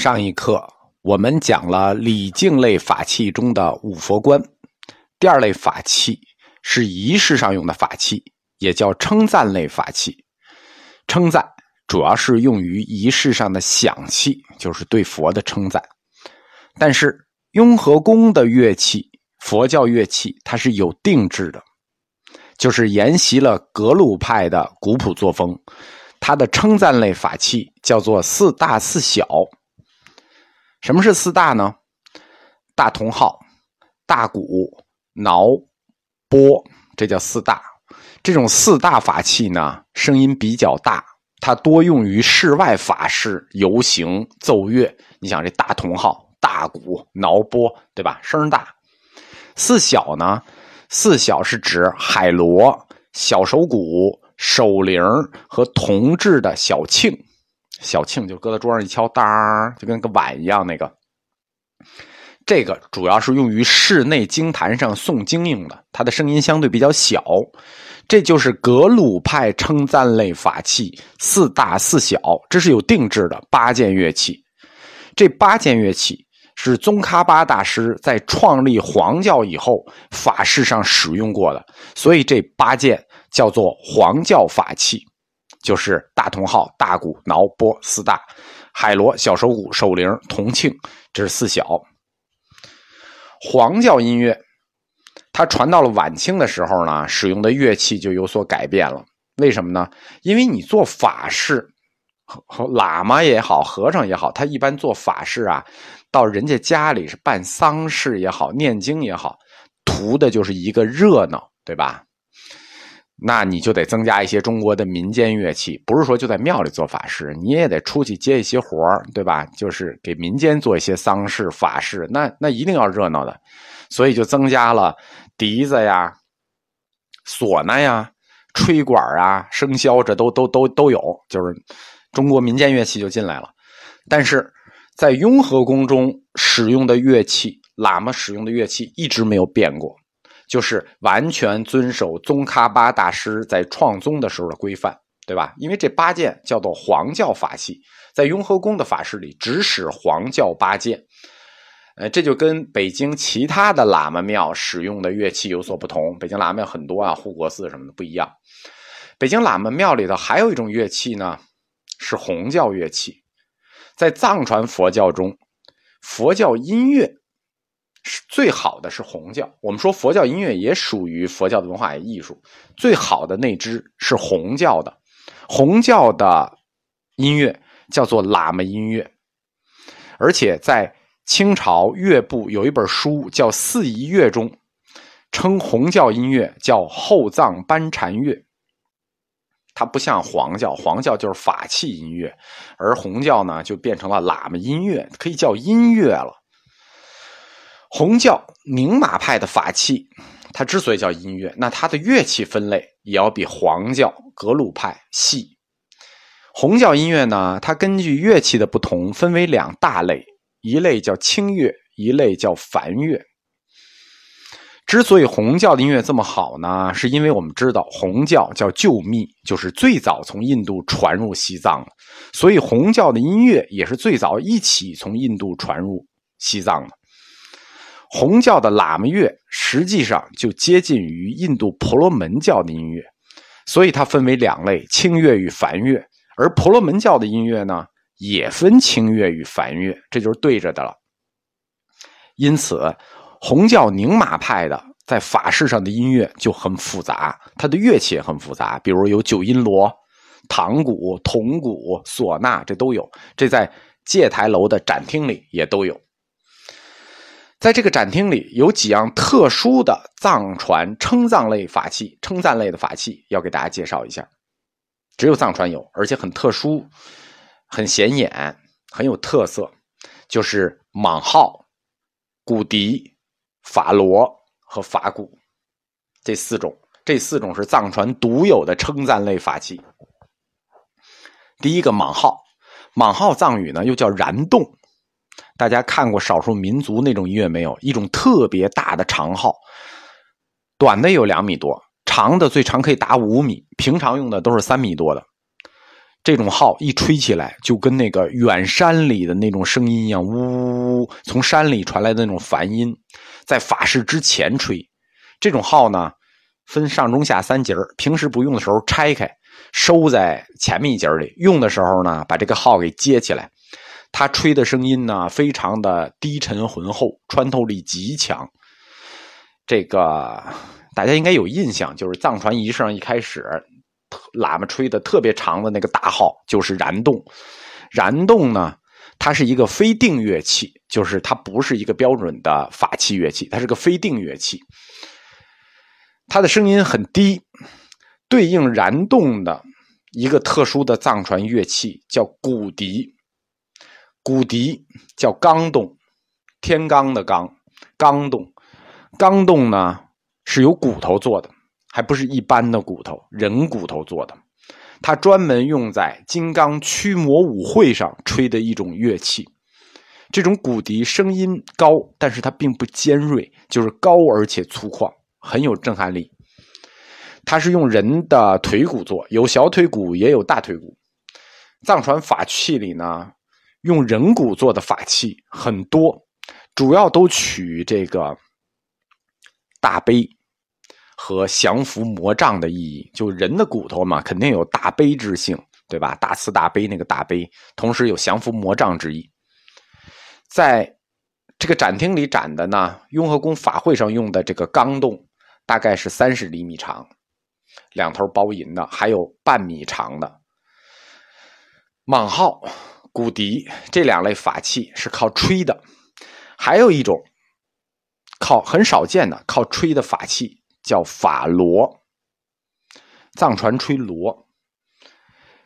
上一课我们讲了礼敬类法器中的五佛观，第二类法器是仪式上用的法器，也叫称赞类法器。称赞主要是用于仪式上的响器，就是对佛的称赞。但是雍和宫的乐器，佛教乐器它是有定制的，就是沿袭了格鲁派的古朴作风。它的称赞类法器叫做四大四小。什么是四大呢？大铜号、大鼓、挠、钵，这叫四大。这种四大法器呢，声音比较大，它多用于室外法事、游行、奏乐。你想，这大铜号、大鼓、挠钵，对吧？声大。四小呢？四小是指海螺、小手鼓、手铃和铜制的小磬。小磬就搁在桌上一敲，当就跟个碗一样。那个，这个主要是用于室内经坛上诵经用的，它的声音相对比较小。这就是格鲁派称赞类法器四大四小，这是有定制的八件乐器。这八件乐器是宗喀巴大师在创立黄教以后法事上使用过的，所以这八件叫做黄教法器。就是大铜号、大鼓、挠钵四大，海螺、小手鼓、手铃、铜磬，这是四小。黄教音乐，它传到了晚清的时候呢，使用的乐器就有所改变了。为什么呢？因为你做法事，和和喇嘛也好，和尚也好，他一般做法事啊，到人家家里是办丧事也好，念经也好，图的就是一个热闹，对吧？那你就得增加一些中国的民间乐器，不是说就在庙里做法事，你也得出去接一些活儿对吧？就是给民间做一些丧事法事，那那一定要热闹的，所以就增加了笛子呀、唢呐呀、吹管啊、笙箫，这都都都都有，就是中国民间乐器就进来了。但是在雍和宫中使用的乐器，喇嘛使用的乐器一直没有变过。就是完全遵守宗喀巴大师在创宗的时候的规范，对吧？因为这八件叫做黄教法器，在雍和宫的法事里只使黄教八件，呃，这就跟北京其他的喇嘛庙使用的乐器有所不同。北京喇嘛庙很多啊，护国寺什么的不一样。北京喇嘛庙里头还有一种乐器呢，是红教乐器，在藏传佛教中，佛教音乐。是最好的是红教，我们说佛教音乐也属于佛教的文化艺术，最好的那支是红教的，红教的音乐叫做喇嘛音乐，而且在清朝乐部有一本书叫《四夷乐》中，称红教音乐叫后藏班禅乐，它不像黄教，黄教就是法器音乐，而红教呢就变成了喇嘛音乐，可以叫音乐了。红教宁玛派的法器，它之所以叫音乐，那它的乐器分类也要比黄教格鲁派细。红教音乐呢，它根据乐器的不同，分为两大类，一类叫清乐，一类叫梵乐。之所以红教的音乐这么好呢，是因为我们知道红教叫旧密，就是最早从印度传入西藏，所以红教的音乐也是最早一起从印度传入西藏的。红教的喇嘛乐实际上就接近于印度婆罗门教的音乐，所以它分为两类：清乐与梵乐。而婆罗门教的音乐呢，也分清乐与梵乐，这就是对着的了。因此，红教宁玛派的在法事上的音乐就很复杂，它的乐器也很复杂，比如有九音锣、唐鼓、铜鼓、唢呐，这都有。这在戒台楼的展厅里也都有。在这个展厅里，有几样特殊的藏传称赞类法器、称赞类的法器，要给大家介绍一下。只有藏传有，而且很特殊、很显眼、很有特色，就是蟒号、骨笛、法螺和法鼓这四种。这四种是藏传独有的称赞类法器。第一个蟒号，蟒号藏语呢又叫燃洞。大家看过少数民族那种音乐没有？一种特别大的长号，短的有两米多，长的最长可以达五米。平常用的都是三米多的。这种号一吹起来，就跟那个远山里的那种声音一样，呜呜呜，从山里传来的那种梵音，在法事之前吹。这种号呢，分上中下三节平时不用的时候拆开，收在前面一节里；用的时候呢，把这个号给接起来。它吹的声音呢，非常的低沉浑厚，穿透力极强。这个大家应该有印象，就是藏传仪式上一开始。喇嘛吹的特别长的那个大号就是燃洞，燃洞呢，它是一个非定乐器，就是它不是一个标准的法器乐器，它是个非定乐器。它的声音很低，对应燃洞的一个特殊的藏传乐器叫骨笛，骨笛叫钢洞，天罡的罡，钢洞，钢洞呢是由骨头做的。还不是一般的骨头，人骨头做的，它专门用在金刚驱魔舞会上吹的一种乐器。这种骨笛声音高，但是它并不尖锐，就是高而且粗犷，很有震撼力。它是用人的腿骨做，有小腿骨也有大腿骨。藏传法器里呢，用人骨做的法器很多，主要都取这个大悲。和降伏魔障的意义，就人的骨头嘛，肯定有大悲之性，对吧？大慈大悲那个大悲，同时有降伏魔障之意。在这个展厅里展的呢，雍和宫法会上用的这个钢洞，大概是三十厘米长，两头包银的，还有半米长的。蟒号、骨笛这两类法器是靠吹的，还有一种靠很少见的靠吹的法器。叫法螺，藏传吹螺。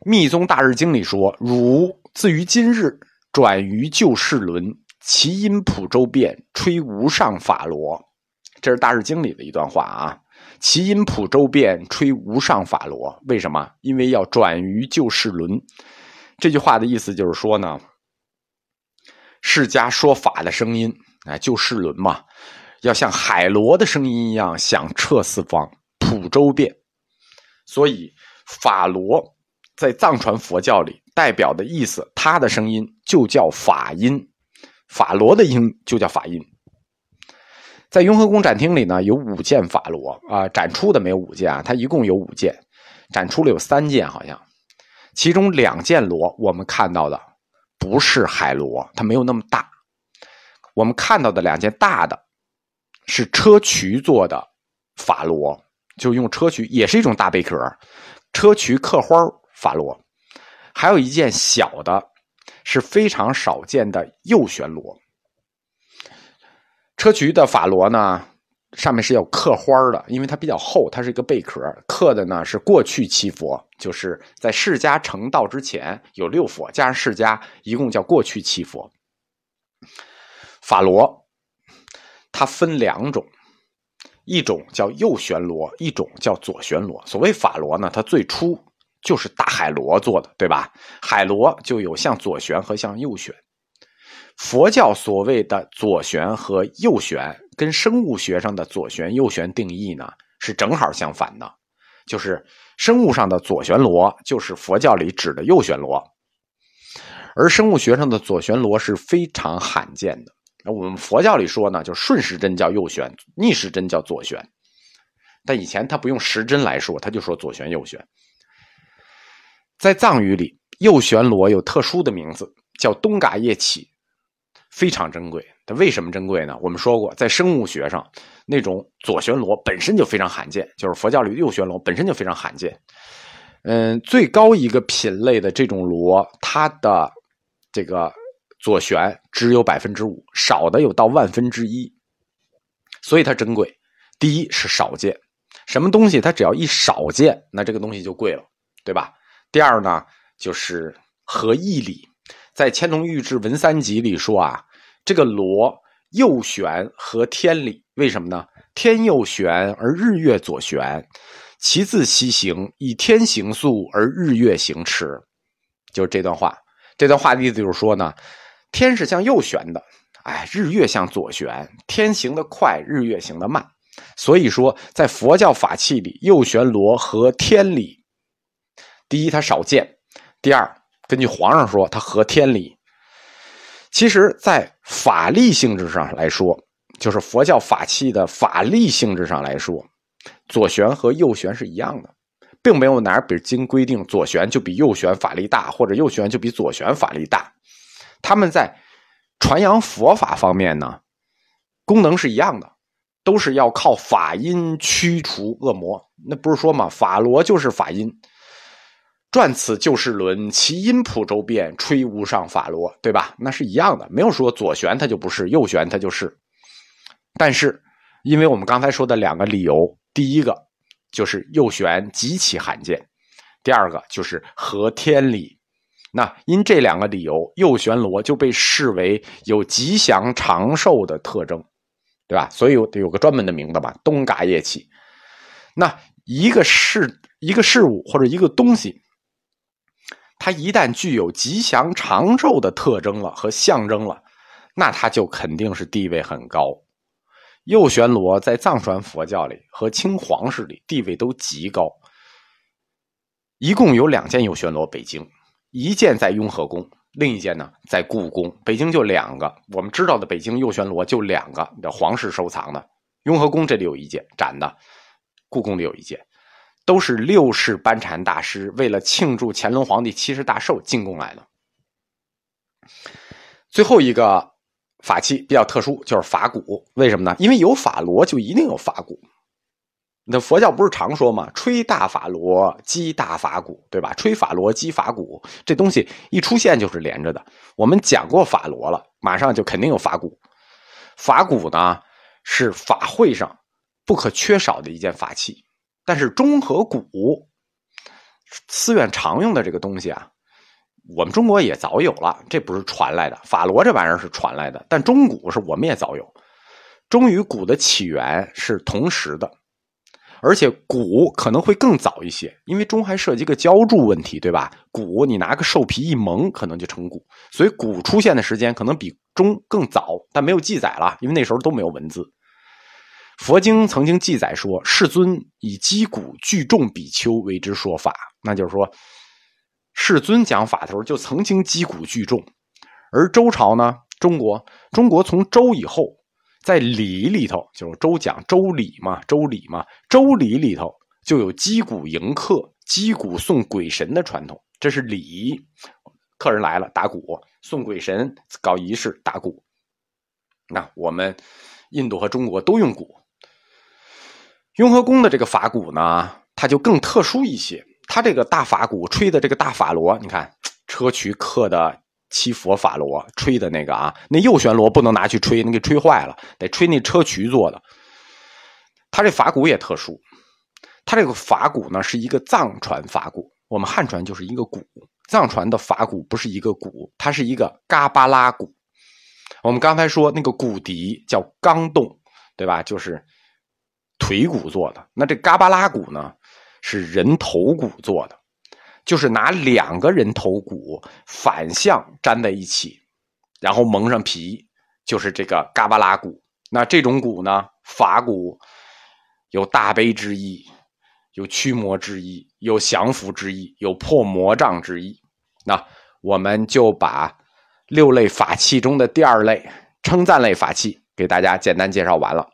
密宗大日经里说：“汝自于今日转于旧世轮，其音普周遍，吹无上法螺。”这是大日经里的一段话啊。其音普周遍，吹无上法螺。为什么？因为要转于旧世轮。这句话的意思就是说呢，释迦说法的声音，哎，就世轮嘛。要像海螺的声音一样响彻四方，普周遍。所以法螺在藏传佛教里代表的意思，它的声音就叫法音，法螺的音就叫法音。在雍和宫展厅里呢，有五件法螺啊，展出的没有五件啊，它一共有五件，展出了有三件好像，其中两件螺我们看到的不是海螺，它没有那么大，我们看到的两件大的。是砗磲做的法螺，就用砗磲，也是一种大贝壳，砗磲刻花法螺。还有一件小的，是非常少见的右旋螺。砗磲的法螺呢，上面是要刻花的，因为它比较厚，它是一个贝壳，刻的呢是过去七佛，就是在释迦成道之前有六佛，加上释迦一共叫过去七佛。法螺。它分两种，一种叫右旋螺，一种叫左旋螺。所谓法螺呢，它最初就是大海螺做的，对吧？海螺就有向左旋和向右旋。佛教所谓的左旋和右旋，跟生物学上的左旋右旋定义呢是正好相反的，就是生物上的左旋螺就是佛教里指的右旋螺，而生物学上的左旋螺是非常罕见的。那我们佛教里说呢，就顺时针叫右旋，逆时针叫左旋。但以前他不用时针来说，他就说左旋右旋。在藏语里，右旋螺有特殊的名字，叫东嘎叶起，非常珍贵。它为什么珍贵呢？我们说过，在生物学上，那种左旋螺本身就非常罕见，就是佛教里右旋螺本身就非常罕见。嗯，最高一个品类的这种螺，它的这个。左旋只有百分之五，少的有到万分之一，所以它珍贵。第一是少见，什么东西它只要一少见，那这个东西就贵了，对吧？第二呢，就是合义理，在《乾隆御制文三集》里说啊，这个罗右旋合天理，为什么呢？天右旋而日月左旋，其自西行，以天行速而日月行迟，就是这段话。这段话的意思就是说呢。天是向右旋的，哎，日月向左旋，天行的快，日月行的慢。所以说，在佛教法器里，右旋罗和天理，第一它少见，第二，根据皇上说，它合天理。其实，在法力性质上来说，就是佛教法器的法力性质上来说，左旋和右旋是一样的，并没有哪本经规定左旋就比右旋法力大，或者右旋就比左旋法力大。他们在传扬佛法方面呢，功能是一样的，都是要靠法音驱除恶魔。那不是说嘛，法罗就是法音。转此就事轮，其音普周遍，吹无上法罗，对吧？那是一样的，没有说左旋它就不是，右旋它就是。但是，因为我们刚才说的两个理由，第一个就是右旋极其罕见，第二个就是合天理。那因这两个理由，右旋螺就被视为有吉祥长寿的特征，对吧？所以有有个专门的名字吧，东嘎夜起。那一个事、一个事物或者一个东西。它一旦具有吉祥长寿的特征了和象征了，那它就肯定是地位很高。右旋螺在藏传佛教里和清皇室里地位都极高。一共有两件右旋螺，北京一件在雍和宫，另一件呢在故宫。北京就两个，我们知道的北京右旋螺就两个皇室收藏的。雍和宫这里有一件展的，故宫里有一件。都是六世班禅大师为了庆祝乾隆皇帝七十大寿进贡来的。最后一个法器比较特殊，就是法鼓。为什么呢？因为有法螺，就一定有法鼓。那佛教不是常说吗？吹大法螺，击大法鼓，对吧？吹法螺，击法鼓，这东西一出现就是连着的。我们讲过法螺了，马上就肯定有法鼓。法鼓呢，是法会上不可缺少的一件法器。但是钟和鼓，寺院常用的这个东西啊，我们中国也早有了，这不是传来的。法螺这玩意儿是传来的，但钟鼓是我们也早有。钟与鼓的起源是同时的，而且鼓可能会更早一些，因为钟还涉及个浇铸问题，对吧？鼓你拿个兽皮一蒙，可能就成鼓，所以鼓出现的时间可能比钟更早，但没有记载了，因为那时候都没有文字。佛经曾经记载说，世尊以击鼓聚众比丘为之说法，那就是说，世尊讲法的时候就曾经击鼓聚众。而周朝呢，中国中国从周以后，在礼里头，就是周讲周礼嘛，周礼嘛，周礼里头就有击鼓迎客、击鼓送鬼神的传统，这是礼。客人来了，打鼓送鬼神，搞仪式，打鼓。那我们印度和中国都用鼓。雍和宫的这个法鼓呢，它就更特殊一些。它这个大法鼓吹的这个大法螺，你看 砗磲刻的七佛法螺吹的那个啊，那右旋螺不能拿去吹，那给吹坏了，得吹那砗磲做的。它这法鼓也特殊，它这个法鼓呢是一个藏传法鼓，我们汉传就是一个鼓，藏传的法鼓不是一个鼓，它是一个嘎巴拉鼓。我们刚才说那个骨笛叫钢洞，对吧？就是。腿骨做的，那这嘎巴拉鼓呢，是人头骨做的，就是拿两个人头骨反向粘在一起，然后蒙上皮，就是这个嘎巴拉鼓。那这种鼓呢，法骨有大悲之意，有驱魔之意，有降服之意，有破魔障之意。那我们就把六类法器中的第二类称赞类法器给大家简单介绍完了。